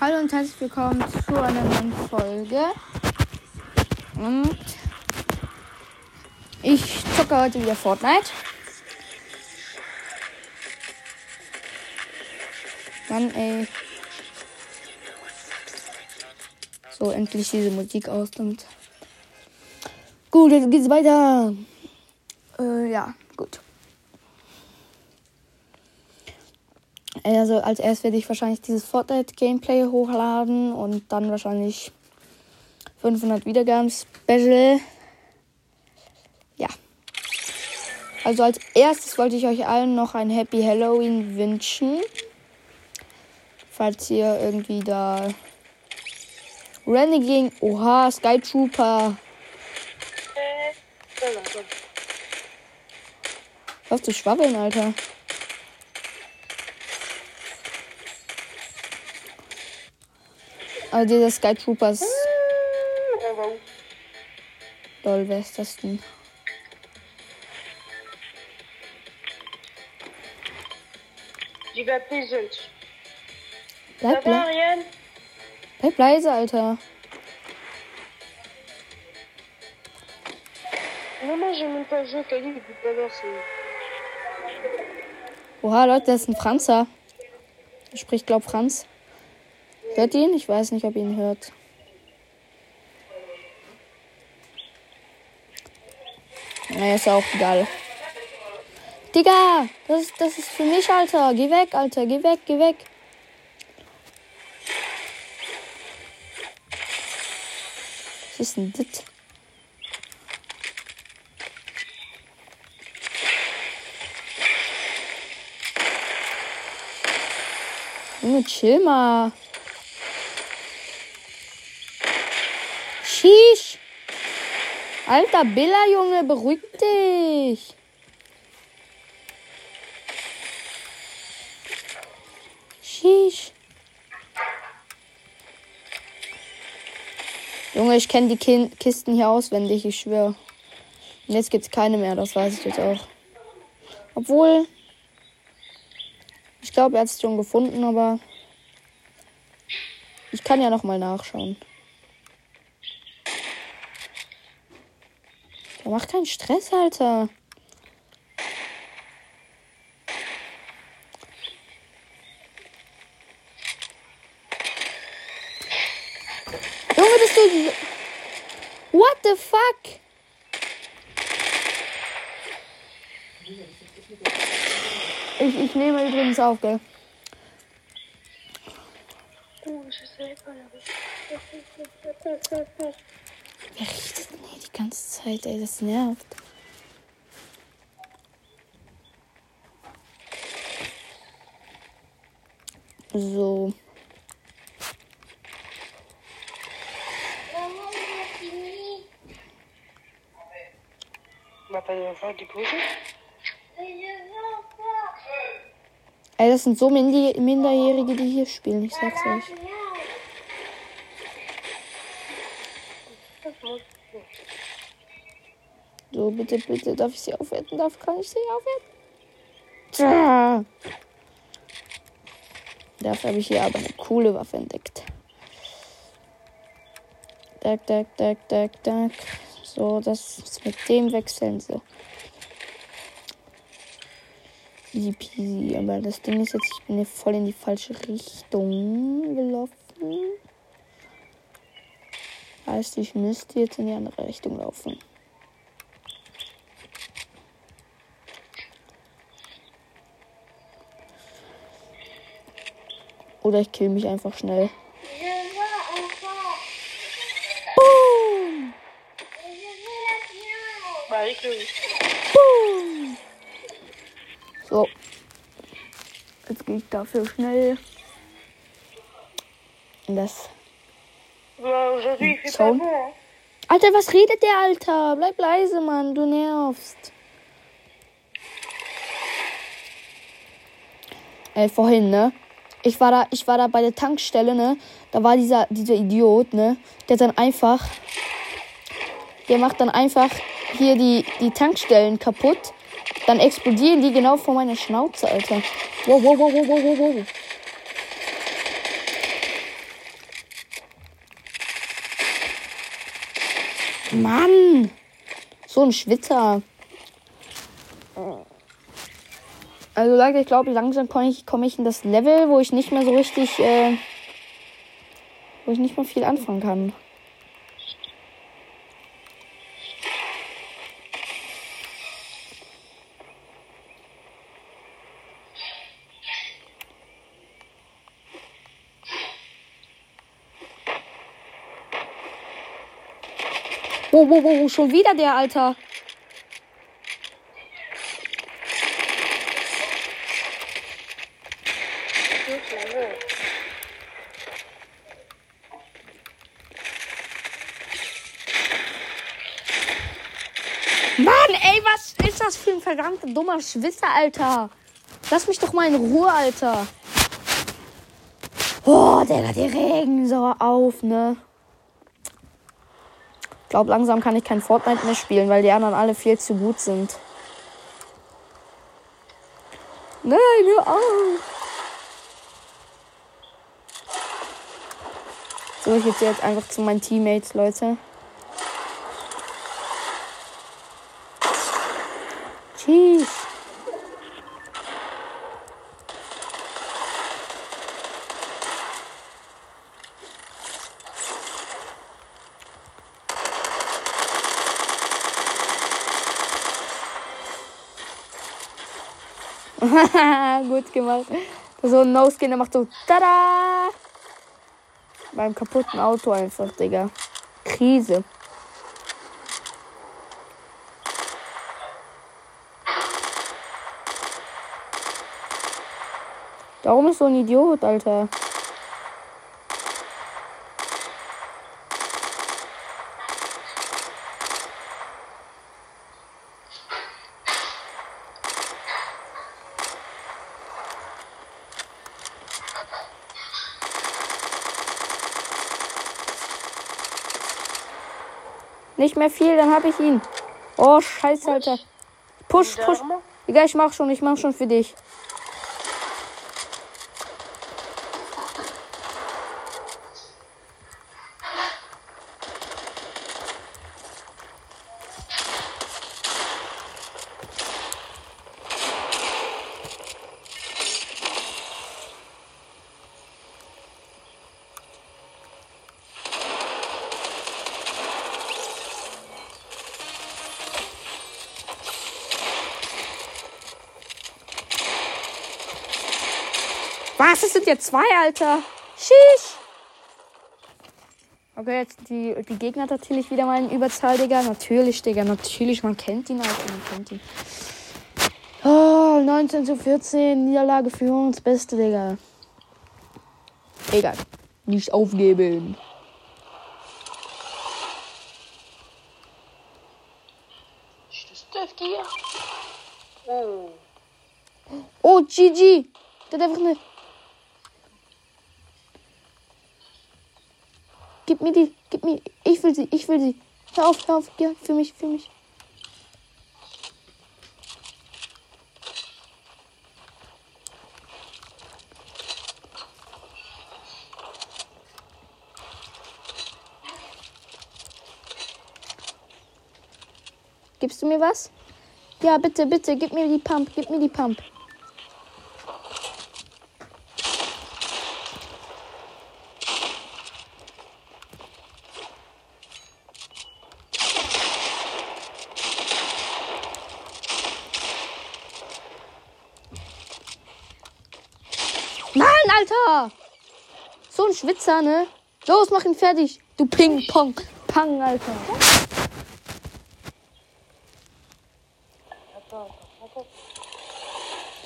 Hallo und herzlich willkommen zu einer neuen Folge. Und ich zocke heute wieder Fortnite. Mann, ey. So, endlich diese Musik aus. Gut, jetzt geht's weiter. Äh, ja, gut. Also als erstes werde ich wahrscheinlich dieses Fortnite-Gameplay hochladen und dann wahrscheinlich 500 Wiedergaben Special. Ja. Also als erstes wollte ich euch allen noch ein Happy Halloween wünschen. Falls ihr irgendwie da Reneging, oha, Sky Trooper. Was du schwabbeln, Alter? Also dieser Sky Troopers. Lol, wer ist das denn? Peasant. Bleib, bleib, bleib leise, Alter. Oha, Leute, das ist ein Franzer. Er spricht, glaub Franz. Hört ihn? Ich weiß nicht, ob ihn hört. Naja, ist auch egal. Digga, das, ist- das ist für mich, Alter. Geh weg, Alter. Geh weg, geh weg. Was ist denn das? Junge, chill mal. Sheesh. Alter Billa, Junge, beruhig dich. Sheesh. Junge, ich kenne die Kin Kisten hier auswendig, ich schwöre. Und jetzt gibt's keine mehr, das weiß ich jetzt auch. Obwohl, ich glaube, er hat es schon gefunden, aber ich kann ja noch mal nachschauen. Der macht keinen Stress, Alter. Junge, bist du. What the fuck? Ich, ich nehme übrigens auf, gell? Oh. Wer riecht denn hier die ganze Zeit, ey? Das nervt. So. Ey, das sind so Minderjährige, die hier spielen. Ich sag's euch. Bitte, bitte, darf ich sie aufwerten? Darf, kann ich sie aufwerten? Tja. Dafür habe ich hier aber eine coole Waffe entdeckt. Dack, dack, dack, dack, dack. So, das ist mit dem wechseln so. Easy peasy. Aber das Ding ist jetzt, ich bin hier voll in die falsche Richtung gelaufen. Heißt, ich müsste jetzt in die andere Richtung laufen. Oder ich kill mich einfach schnell. Boom! Boom! So. Jetzt gehe ich dafür schnell. in Das. Hein. Alter, was redet der, Alter? Bleib leise, Mann. Du nervst. Ey, vorhin, ne? Ich war da, ich war da bei der Tankstelle, ne? Da war dieser, dieser Idiot, ne? Der dann einfach, der macht dann einfach hier die, die Tankstellen kaputt. Dann explodieren die genau vor meiner Schnauze, Alter. Wow, wow, wow, wow, wow, wow, wow. Mann! So ein Schwitzer. Also Leute, ich glaube, langsam komme ich, komm ich in das Level, wo ich nicht mehr so richtig, äh, wo ich nicht mehr viel anfangen kann. Wo, wo, wo, schon wieder der, Alter. Mann, ey, was ist das für ein verdammter dummer Schwisser, Alter? Lass mich doch mal in Ruhe, Alter. Oh, Digga, die regen so auf, ne? Ich glaube, langsam kann ich kein Fortnite mehr spielen, weil die anderen alle viel zu gut sind. Nein, hör auf. So, ich gehe jetzt einfach zu meinen Teammates, Leute. Tschüss. Gut gemacht. So ein No-Skin, der macht so Tada! Beim kaputten Auto einfach, Digga. Krise. Warum ist so ein Idiot, Alter? Nicht mehr viel, dann hab ich ihn. Oh, scheiße, Alter. Push, push. Egal, ich mach schon, ich mach schon für dich. Jetzt zwei, Alter. Sheesh. Okay, jetzt die, die Gegner natürlich wieder mal in Überzahl, Digga. Natürlich, Digga. Natürlich, man kennt ihn, Alter. Man kennt ihn. Oh, 19 zu 14. Niederlage für uns. Beste, Digga. Egal. Nicht aufgeben. Oh. Oh, GG. Der hat einfach eine. Gib mir die. Gib mir. Ich will sie. Ich will sie. Hör auf, hör auf. Ja, für mich, für mich. Gibst du mir was? Ja, bitte, bitte, gib mir die Pump, gib mir die Pump. Mann, Alter! So ein Schwitzer, ne? Los, mach ihn fertig. Du Ping-Pong. Pang, Alter.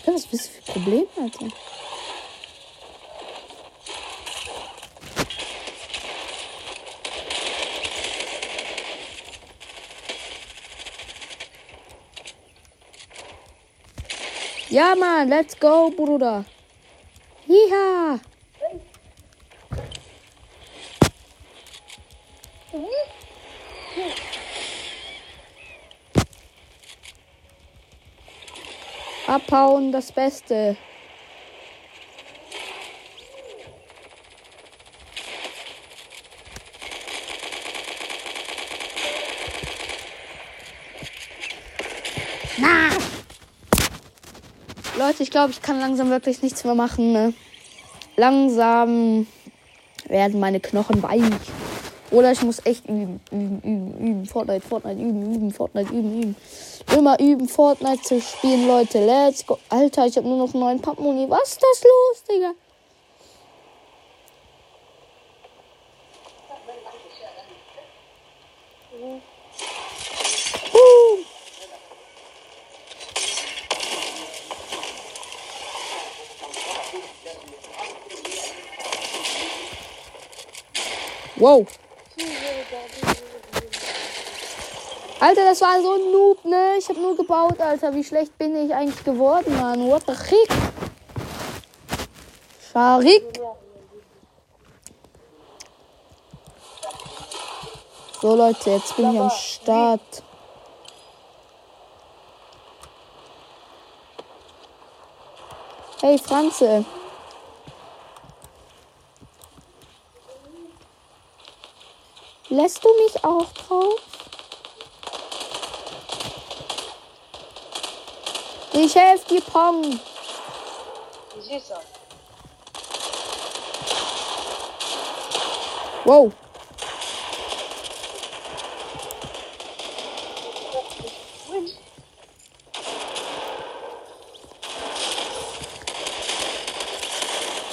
Was ist das für Problem, Alter? Ja, Mann, let's go, Bruder. Ja. Pound das Beste. Na! Leute, ich glaube, ich kann langsam wirklich nichts mehr machen. Ne? Langsam werden meine Knochen weich. Oder ich muss echt üben, üben, üben, üben, Fortnite, Fortnite, üben, üben, Fortnite, üben, üben. Immer üben, Fortnite zu spielen, Leute. Let's go. Alter, ich habe nur noch neuen Pappmoni. Was ist das los, Digga? Uh. Wow. Alter, das war so ein Noob, ne? Ich habe nur gebaut, Alter. Wie schlecht bin ich eigentlich geworden, Mann? What the heck? Scharik. So, Leute, jetzt bin ich am Start. Hey, Franze. Lässt du mich auch drauf? Ich helfe dir, Pong. Süßer. Wow.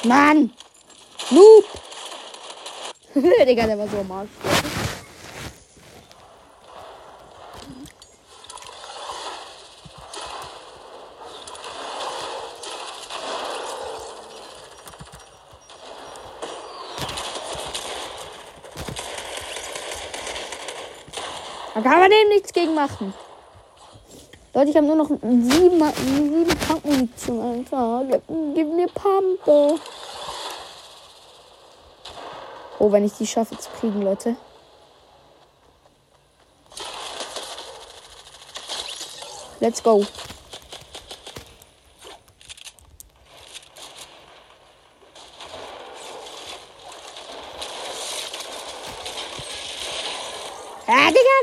Mann. Noob. Digga, der war so am Arsch. Da kann man dem nichts gegen machen. Leute, ich habe nur noch sieben, sieben Tankmunition, Alter. Gib, mir Pampe. Oh, wenn ich die schaffe zu kriegen, Leute. Let's go.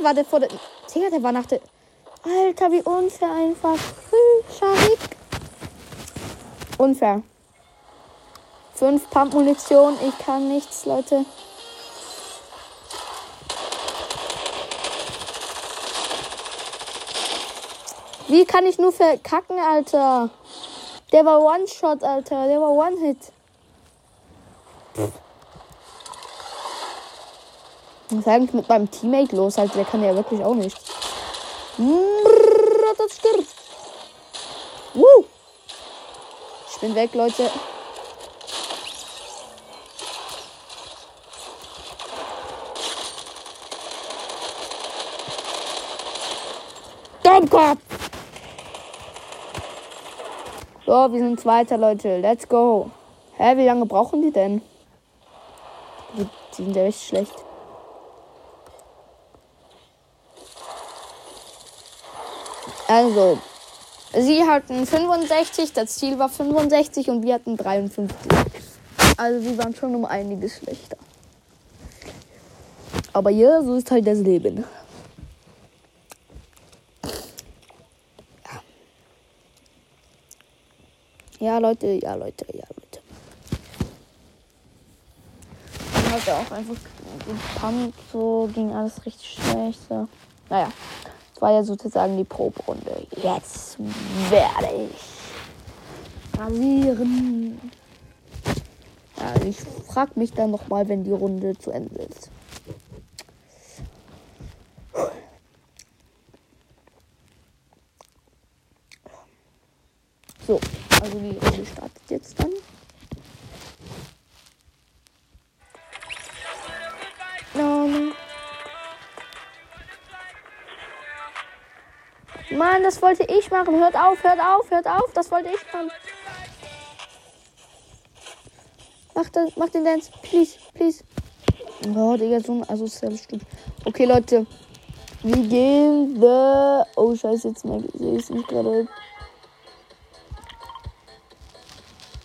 Digga, warte vor der. Digga, der war nach der. Alter, wie unfair einfach. Hm, Scharik. Unfair. Fünf Pump-Munition. Ich kann nichts, Leute. Wie kann ich nur verkacken, Alter? Der war One-Shot, Alter. Der war One-Hit. Was ist eigentlich mit meinem Teammate los? Alter, der kann ja wirklich auch nicht. Ich bin weg, Leute. Dummkopf! So, wir sind Zweiter, Leute. Let's go. Hä, wie lange brauchen die denn? Die, die sind ja echt schlecht. Also, sie hatten 65, das Ziel war 65 und wir hatten 53. Also, sie waren schon um einiges schlechter. Aber ja, so ist halt das Leben. Ja, Leute, ja, Leute, ja, Leute. Dann hat er auch einfach gepumpt, so ging alles richtig schlecht. So. Naja, das war ja sozusagen die Probrunde. Jetzt werde ich rasieren. Ja, ich frag mich dann nochmal, wenn die Runde zu Ende ist. So, also die Runde startet jetzt dann. Mann, das wollte ich machen. Hört auf, hört auf, hört auf. Das wollte ich machen. Mach, den, mach den Dance. Please, please. Oh, Digga, so ein asoziales Stück. Okay, Leute. Wir gehen the... Oh, scheiße, jetzt sehe ich mich gerade.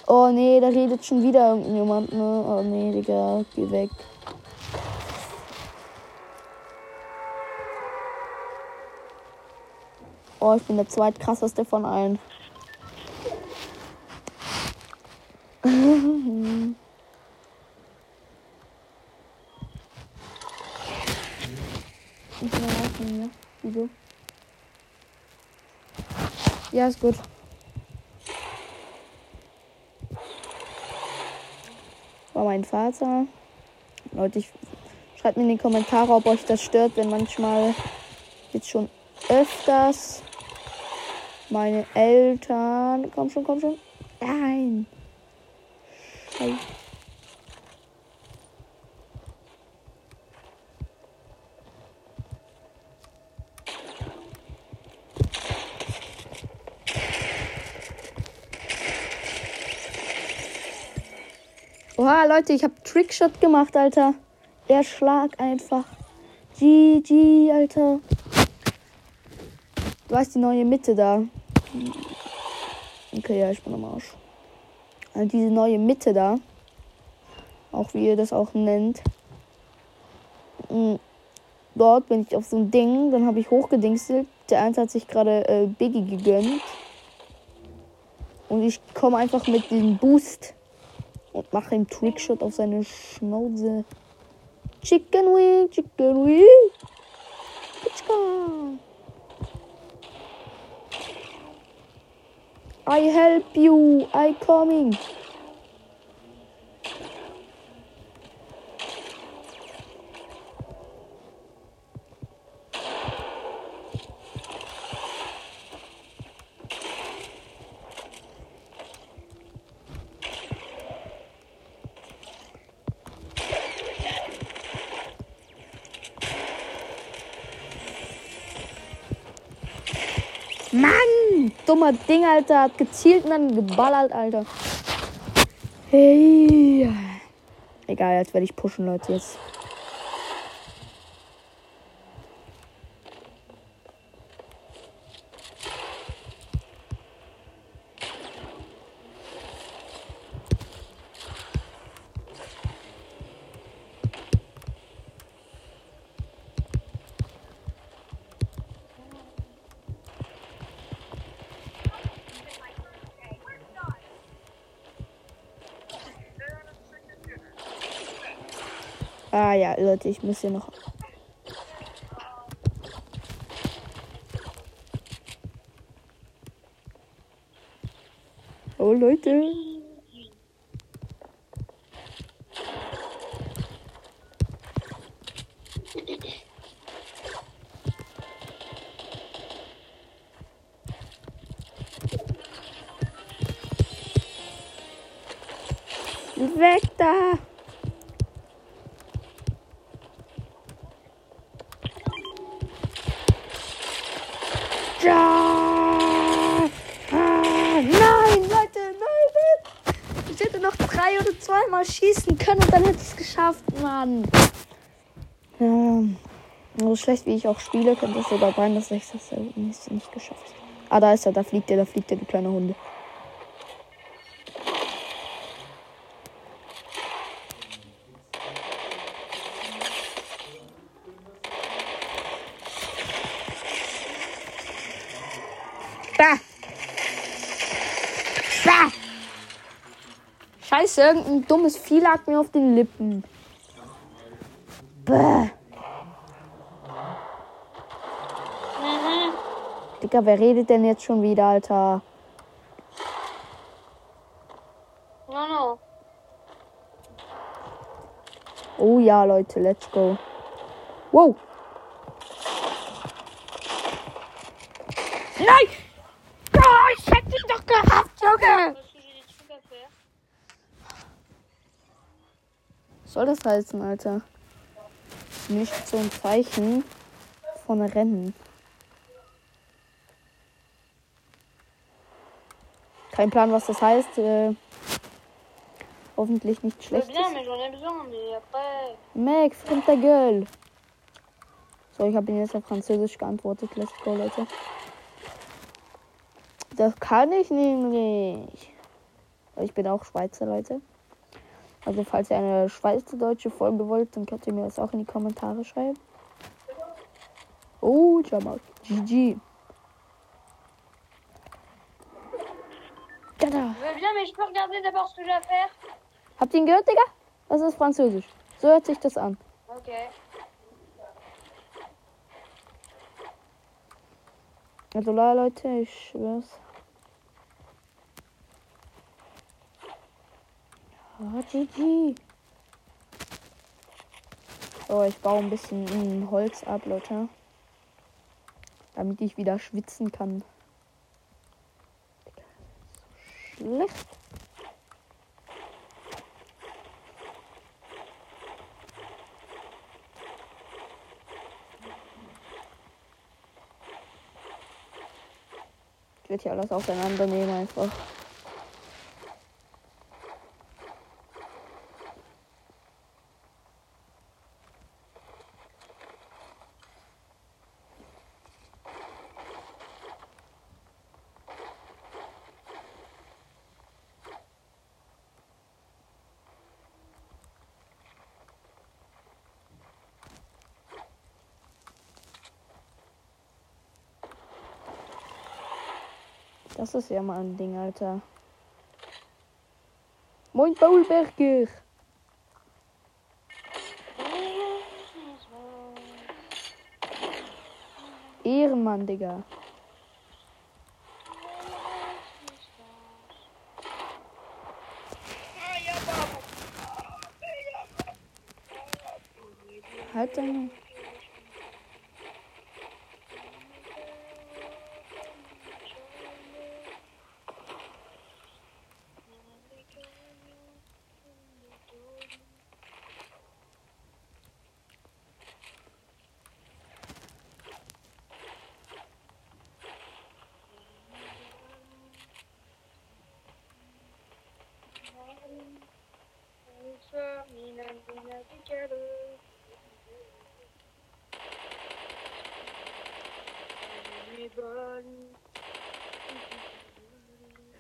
Oh nee, da redet schon wieder irgendjemand, ne? Oh nee, Digga, geh weg. Oh, ich bin der zweitkrasseste von allen. Ich bin rausnehmen, ja? Wieso? Ja, ist gut. War mein Vater. Leute, ich schreibt mir in die Kommentare, ob euch das stört, wenn manchmal jetzt schon öfters meine Eltern. Komm schon, komm schon. Nein. Scheiße. Oha, Leute, ich habe Trickshot gemacht, Alter. Der Schlag einfach. GG, Alter. Du hast die neue Mitte da. Okay, ja, ich bin am Arsch. Also diese neue Mitte da. Auch wie ihr das auch nennt. Mm, Dort bin ich auf so ein Ding. Dann habe ich hochgedingselt. Der eins hat sich gerade äh, Biggie gegönnt. Und ich komme einfach mit dem Boost und mache einen Trickshot auf seine Schnauze. Chicken Wing, Chicken Wing. Pitschka. I help you. I coming. Dummer Ding, Alter. Hat gezielt und dann geballert, Alter. Hey. Egal, jetzt werde ich pushen, Leute. Jetzt. Ah ja, Leute, ich muss hier noch. Oh Leute. Schlecht wie ich auch spiele, könnte es sogar sein, dass ich das nicht, geschafft habe. Ah, da ist er, da fliegt er, da fliegt er, du kleine Hunde. Bah! Bah! Scheiße, irgendein dummes Vieh lag mir auf den Lippen. Bäh. Digga, wer redet denn jetzt schon wieder, Alter? No, no. Oh ja, Leute, let's go. Wow. Nein! Oh, ich hätte ihn doch gehabt, Junge! Was soll das heißen, Alter? Nicht so ein Zeichen von Rennen. Kein Plan, was das heißt. Äh, hoffentlich nicht schlecht. bien, mais j'en ai besoin. Mais après, Meg, fremd der Girl. So, ich habe ihn jetzt auf Französisch geantwortet. Let's go, Leute. Das kann ich nämlich. Ich bin auch Schweizer, Leute. Also, falls ihr eine schweizerdeutsche Folge wollt, dann könnt ihr mir das auch in die Kommentare schreiben. Oh, Jamal. GG. Ja, da. Bien, mais je peux regarder d'abord ce que j'ai à faire. Habt ihr ihn gehört, Digga? Das ist Französisch. So hört sich das an. Ok. Also la Leute, ich schwör's. Ah, GG. So, ich baue ein bisschen Holz ab, Leute. Damit ich wieder schwitzen kann. Digga, schlecht. Ich werde hier alles auseinandernehmen einfach. Das ist ja mal ein Ding, Alter. Moin, Paulberger. Ehrenmann, Digga. Halt deine.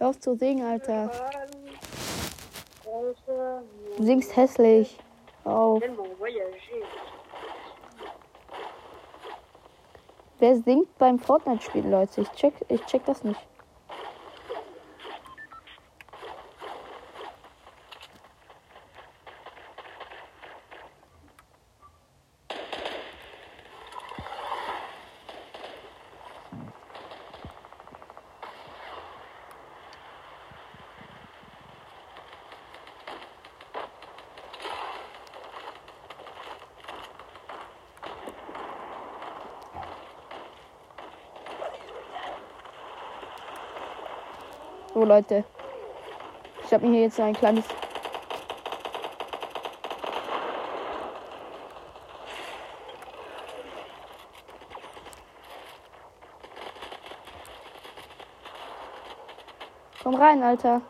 Hör auf zu singen, Alter. Du singst hässlich. Hör auf. Wer singt beim Fortnite-Spiel, Leute? Ich check, ich check das nicht. So, Leute. Ich habe mir hier jetzt ein kleines. Komm rein, Alter.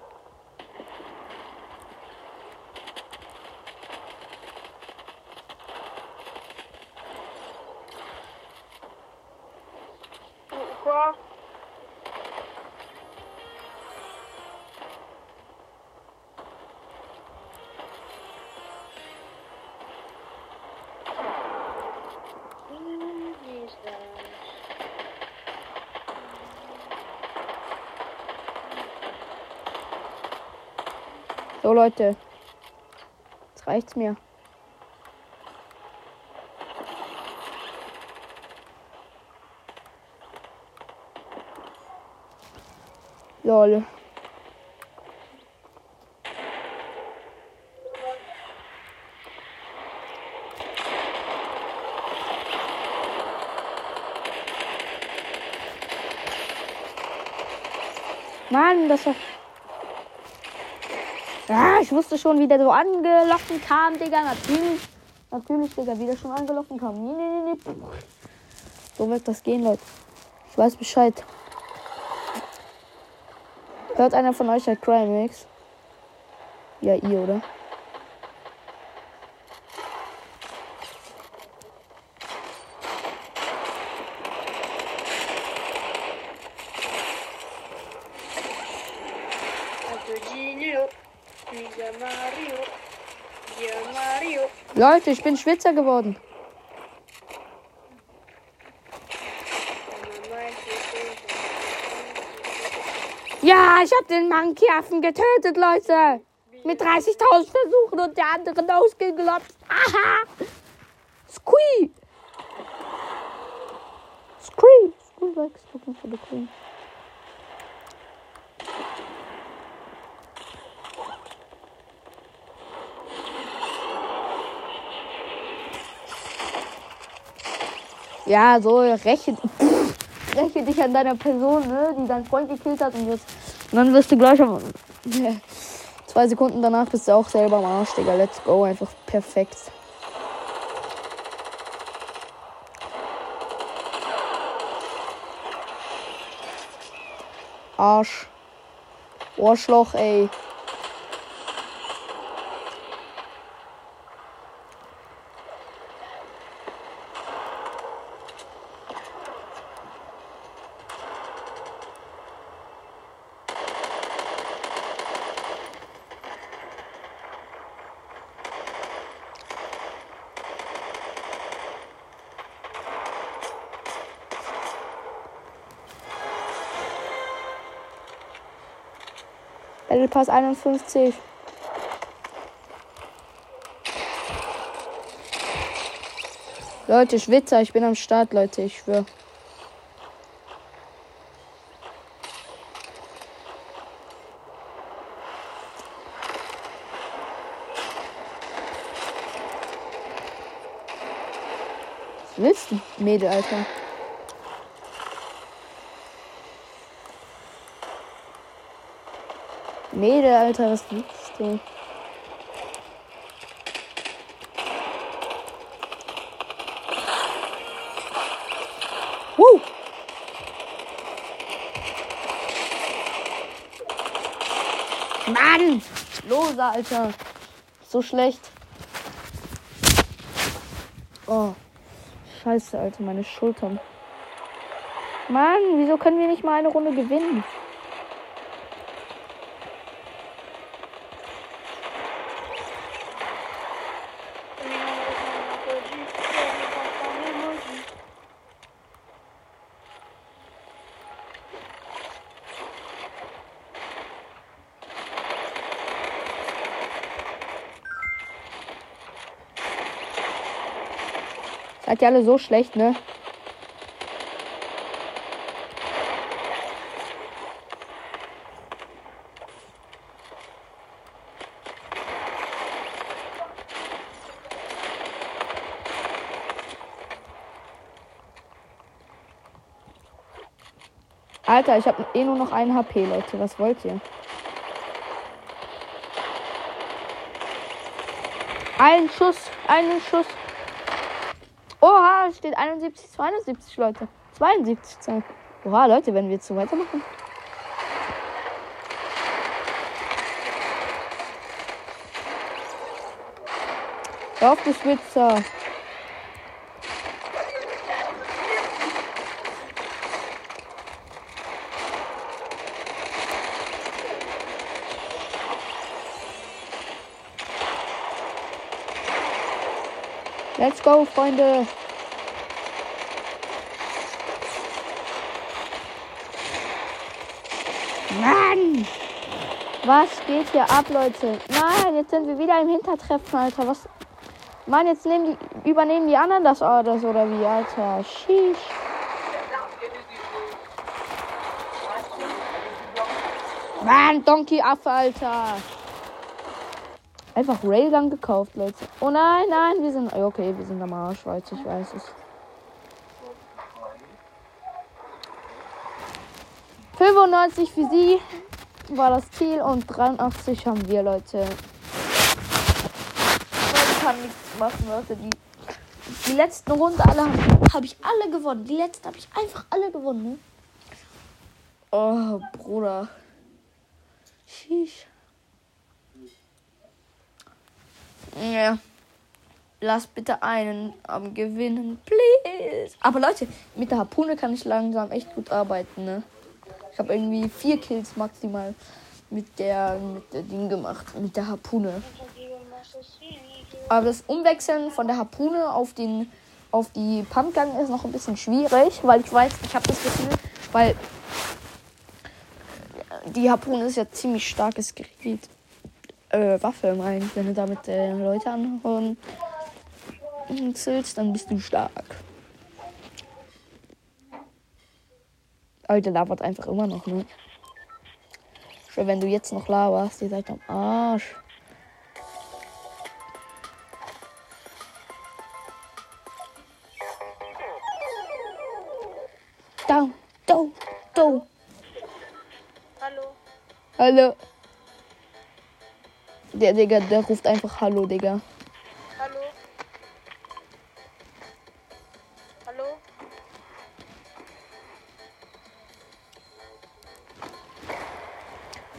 Leute. Jetzt reicht's mir. Lol. Mann, das war. Ja, ich wusste schon, wie der so angelaufen kam, Digga. Natürlich. Natürlich, Digga, wie der schon angelaufen kam. Nee, nee, nee, nee. So wird das gehen, Leute. Ich weiß Bescheid. Hört einer von euch halt Crime Mix? Ja, ihr, oder? Leute, ich bin Schwitzer geworden. Ja, ich habe den Monkey-Affen getötet, Leute. Mit 30.000 Versuchen und der andere ausgeglotzt. Aha! Squee! Squee! Squee Rex looking for. Ja, so räche, pff, räche dich an deiner Person, ne, die deinen Freund gekillt hat und, jetzt, und dann wirst du gleich am, zwei Sekunden danach bist du auch selber am Arsch, Digga. Let's go, einfach perfekt. Arsch. Ohrschloch, ey. Battle Pass 51. Leute, Schwitzer, ich bin am Start, Leute, ich schwöre. Mädel, Alter? Mädel, Alter, was willst du? Mann! Lose, Alter. So schlecht. Oh. Scheiße, Alter, meine Schultern. Mann, wieso können wir nicht mal eine Runde gewinnen? Seid ihr alle so schlecht, ne? Alter, ich habe eh nur noch ein HP, Leute. Was wollt ihr? Ein Schuss, einen Schuss. Es steht 71, 72, Leute. 72 Zahlen. Oha, Leute, wenn wir jetzt so weitermachen. Auf, du Schwitzer. Let's go, Freunde. Mann! Was geht hier ab, Leute? Nein, jetzt sind wir wieder im Hintertreffen, Alter. Was? Mann, jetzt die, übernehmen die anderen das Orders oder wie, Alter? Sheesh. Mann, Donkey Affe, Alter. Einfach Railgun gekauft, Leute. Oh nein, nein, wir sind. Okay, wir sind am Arsch, Leute, ich weiß es. 95 für sie war das Ziel und 83 haben wir, Leute. Ich kann nichts machen, Leute. Die, die letzten Runde alle habe hab ich alle gewonnen. Die letzten habe ich einfach alle gewonnen. Ne? Oh, Bruder. Sheesh. Ja. Lass bitte einen am Gewinnen, please. Aber Leute, mit der Harpune kann ich langsam echt gut arbeiten, ne? Ich habe irgendwie vier Kills maximal mit der, mit der Ding gemacht, mit der Harpune. Aber das Umwechseln von der Harpune auf den auf die Pumpgun ist noch ein bisschen schwierig, weil ich weiß, ich habe das Gefühl, weil die Harpune ist ja ziemlich starkes Gerät. Äh, Waffe meine ich. Wenn du damit äh, Leute willst, dann bist du stark. Alter, labert einfach immer noch, ne? Schön, wenn du jetzt noch laberst, ihr seid am Arsch. Down, down, down. Hallo. Hallo. Der Digga, der ruft einfach Hallo, Digga.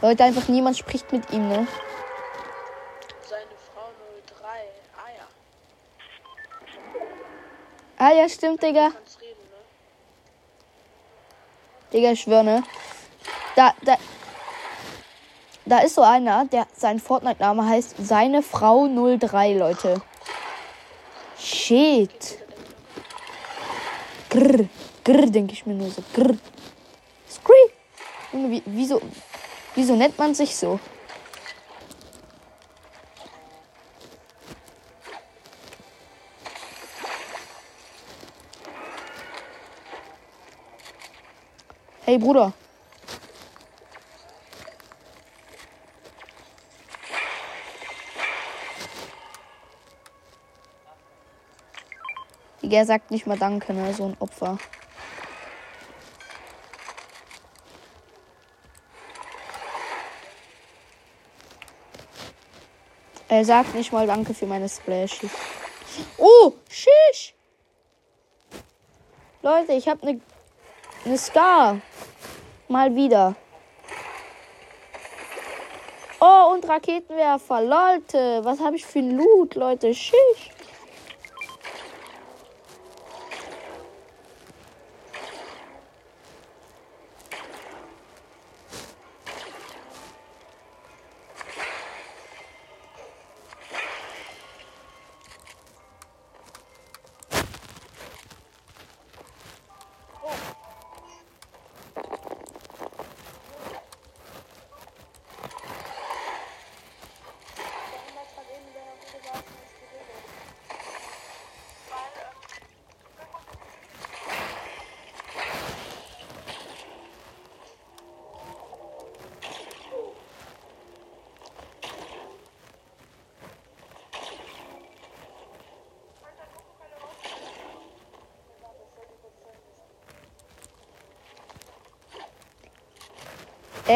Leute, einfach niemand spricht mit ihm, ne? Seine Frau 03. Ah ja. Ah ja, stimmt, Digga. Reden, ne? Digga, ich schwöre, ne? Da, da. Da ist so einer, der sein Fortnite-Name heißt seine Frau 03, Leute. Shit. Grr, grr, denke ich mir nur so. Grr. Scree. Junge, wie, wieso, wieso nennt man sich so? Hey Bruder. Digga, er sagt nicht mal Danke, ne? So ein Opfer. Er sagt nicht mal Danke für meine Splashes. Oh, shish! Leute, ich habe eine eine Scar. Mal wieder. Oh, und Raketenwerfer. Leute, was habe ich für ein Loot, Leute? Schisch.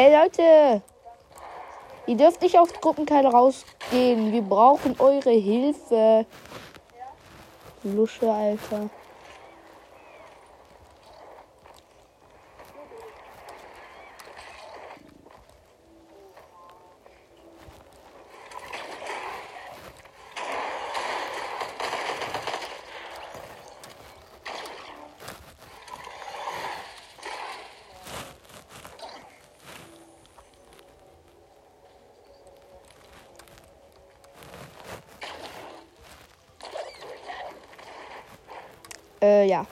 Ey, Leute. Ihr dürft nicht auf Gruppenkeile rausgehen. Wir brauchen eure Hilfe. Lusche, Alter. Äh, ja.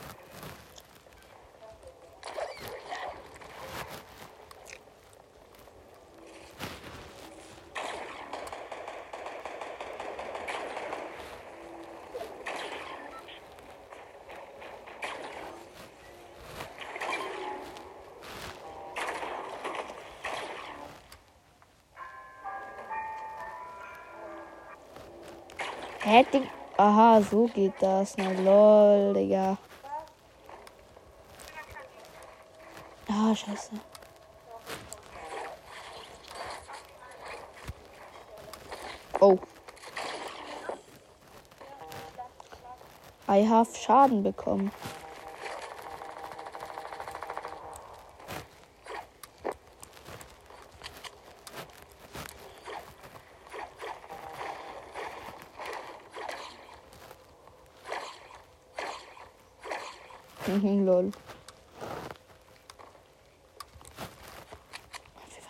Hä, Ding. Aha, so geht das. Na lol, Digga. Ah, scheiße. Oh. I have Schaden bekommen. Mhm, lol.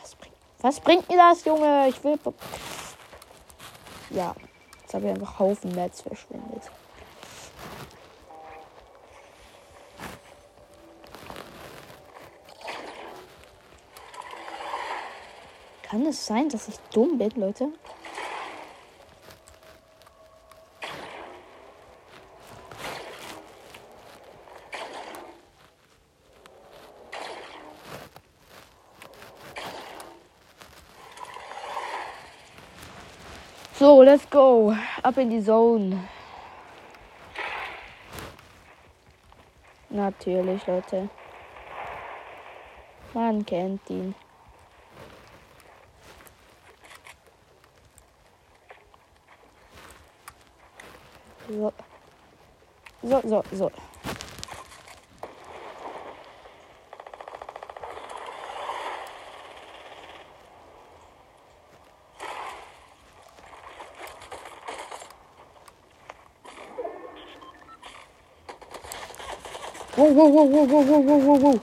Was bringt, was bringt mir das, Junge? Ich will. Ja, jetzt habe ich einfach Haufen Mats verschwendet. Kann es sein, dass ich dumm bin, Leute? So, let's go. Ab in die Zone. Natürlich, Leute. Man kennt ihn. So. So, so, so. Wow, wow, wow, wow, wow, wow, wow, wow, wow.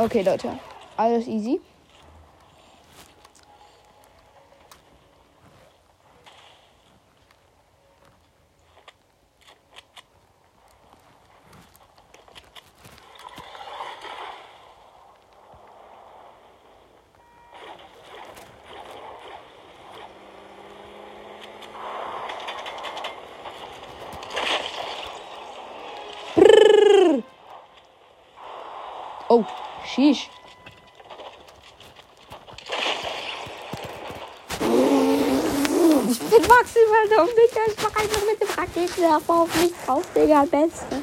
Okay, Leute. Alles easy. Brrr. Oh, sheesh. Ich bin maximal dumm, Digga. Ich mach einfach mit dem Raketenwerfer auf mich drauf, Digga. Beste.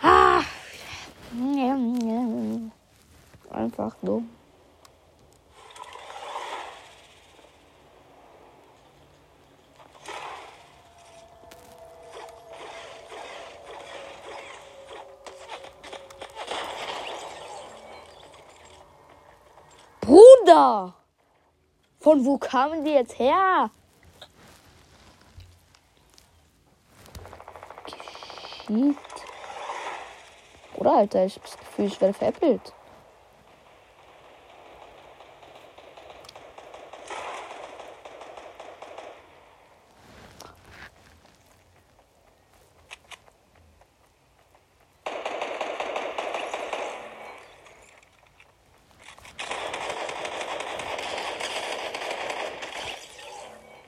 Ah. Einfach dumm. Bruder! Von wo kamen die jetzt her? Geschieht. Oder Alter, ich hab das Gefühl, ich werde veräppelt.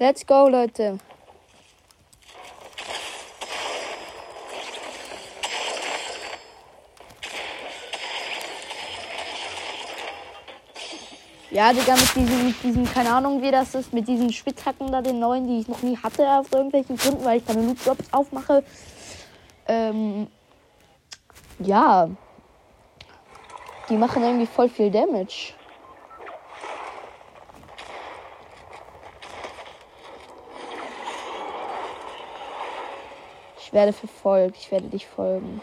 Let's go, Leute. Ja, Digga, mit diesen, mit diesen, keine Ahnung, wie das ist, mit diesen Spitzhacken da, den neuen, die ich noch nie hatte, aus irgendwelchen Gründen, weil ich keine Loot-Drops aufmache. Ähm, ja. Die machen irgendwie voll viel Damage. Ich werde verfolgt. Ich werde dich folgen.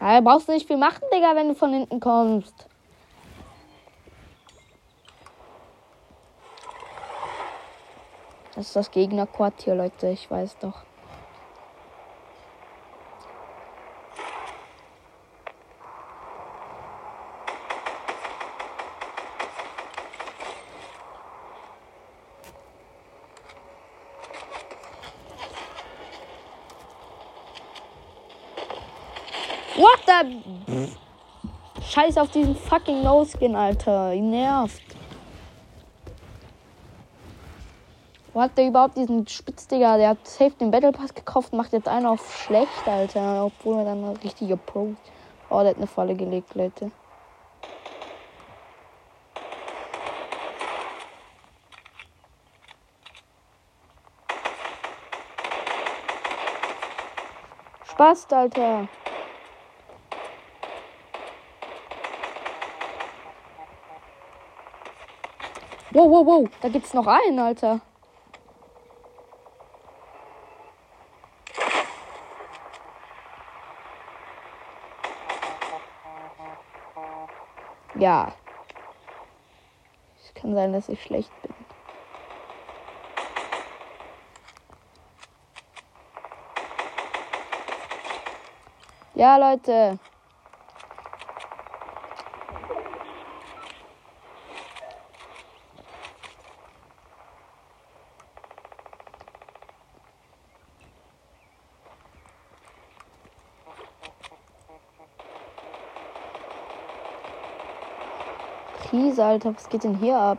Ja, brauchst du nicht viel machen, Digga, wenn du von hinten kommst. Das ist das Gegnerquartier, Leute. Ich weiß doch. Scheiß auf diesen fucking No-Skin, Alter. Ihn nervt. Wo hat der überhaupt diesen Spitzdigger? Der hat safe den Battle Pass gekauft, macht jetzt einen auf schlecht, Alter. Obwohl er dann eine richtige Pro. Oh, der hat eine Falle gelegt, Leute. Spaß, Alter. Wow, wow, wow. Da gibt's noch einen, Alter. Ja. Es kann sein, dass ich schlecht bin. Ja, Leute. Alter, was geht denn hier ab?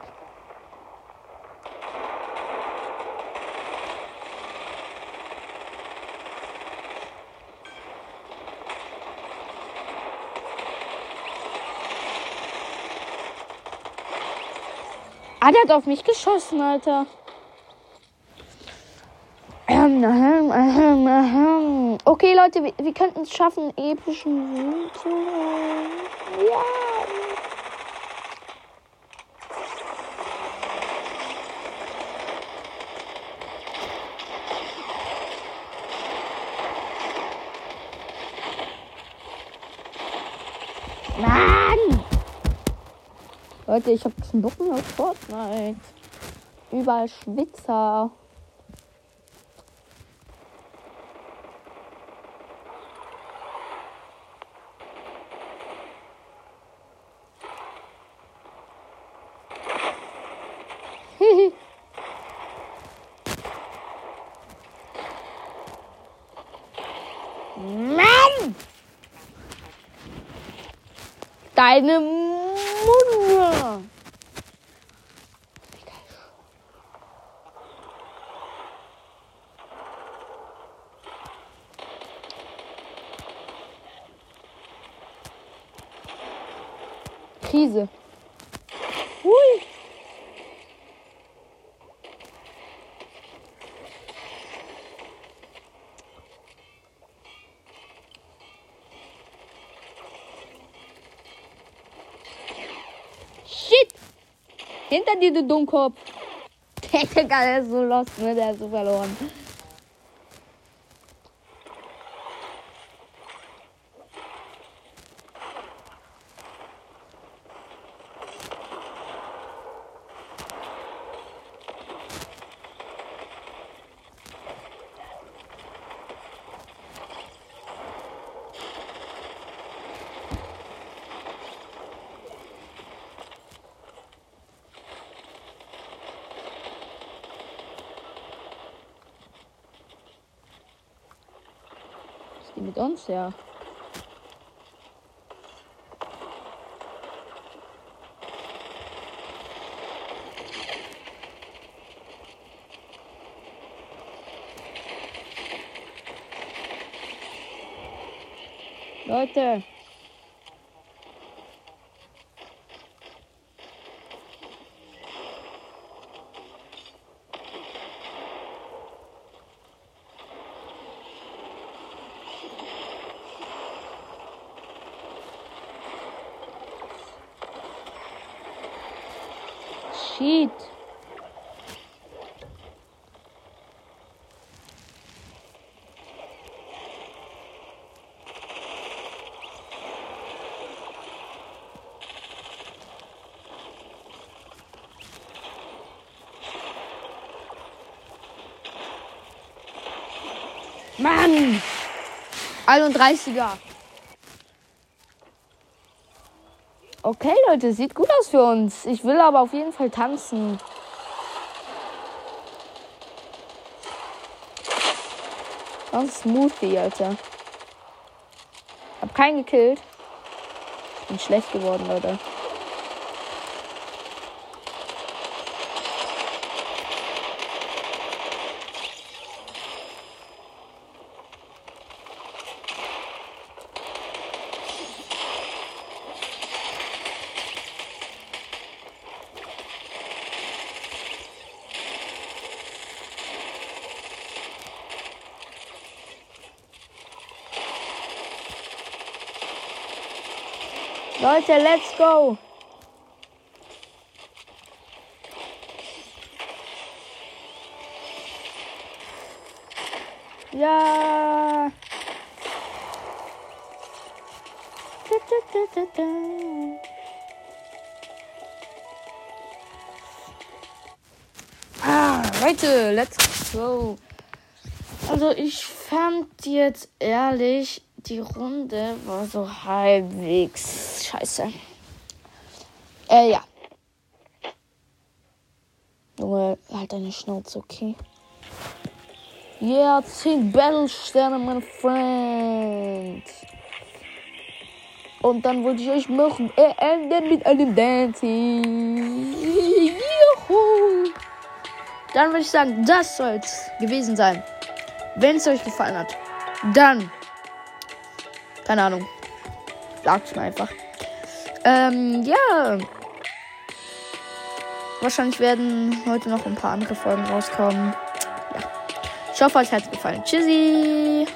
Ah, der hat auf mich geschossen, Alter. Okay, Leute, wir, wir könnten es schaffen, epischen Sieg zu holen. Ja. Mann! Leute, ich habe mehr auf Fortnite. Überall Schwitzer. Mann! Deine Krise. Hui. Shit! Hinter dir, du Dummkopf. Der ist so lost, ne? Der ist so verloren. Uns, ja? Leute. Shit. Mann! 31er. Okay, Leute, sieht gut aus für uns. Ich will aber auf jeden Fall tanzen. Sonst Smoothie, Alter. Hab keinen gekillt. Bin schlecht geworden, Leute. Leute, let's go. Ja. Ah, Leute, let's go. Also ich fand jetzt ehrlich, die Runde war so halbwegs scheiße. Äh, ja. Junge, halt deine Schnauze, okay? Yeah, 10 Battle-Sterne, mein Freund. Und dann wollte ich euch noch enden mit einem Dancing. Juhu. Dann würde ich sagen, das soll es gewesen sein. Wenn es euch gefallen hat, dann, keine Ahnung, sagt mir einfach. Ähm, ja. Wahrscheinlich werden heute noch ein paar andere Folgen rauskommen. Ja. Ich hoffe, euch hat es gefallen. Tschüssi.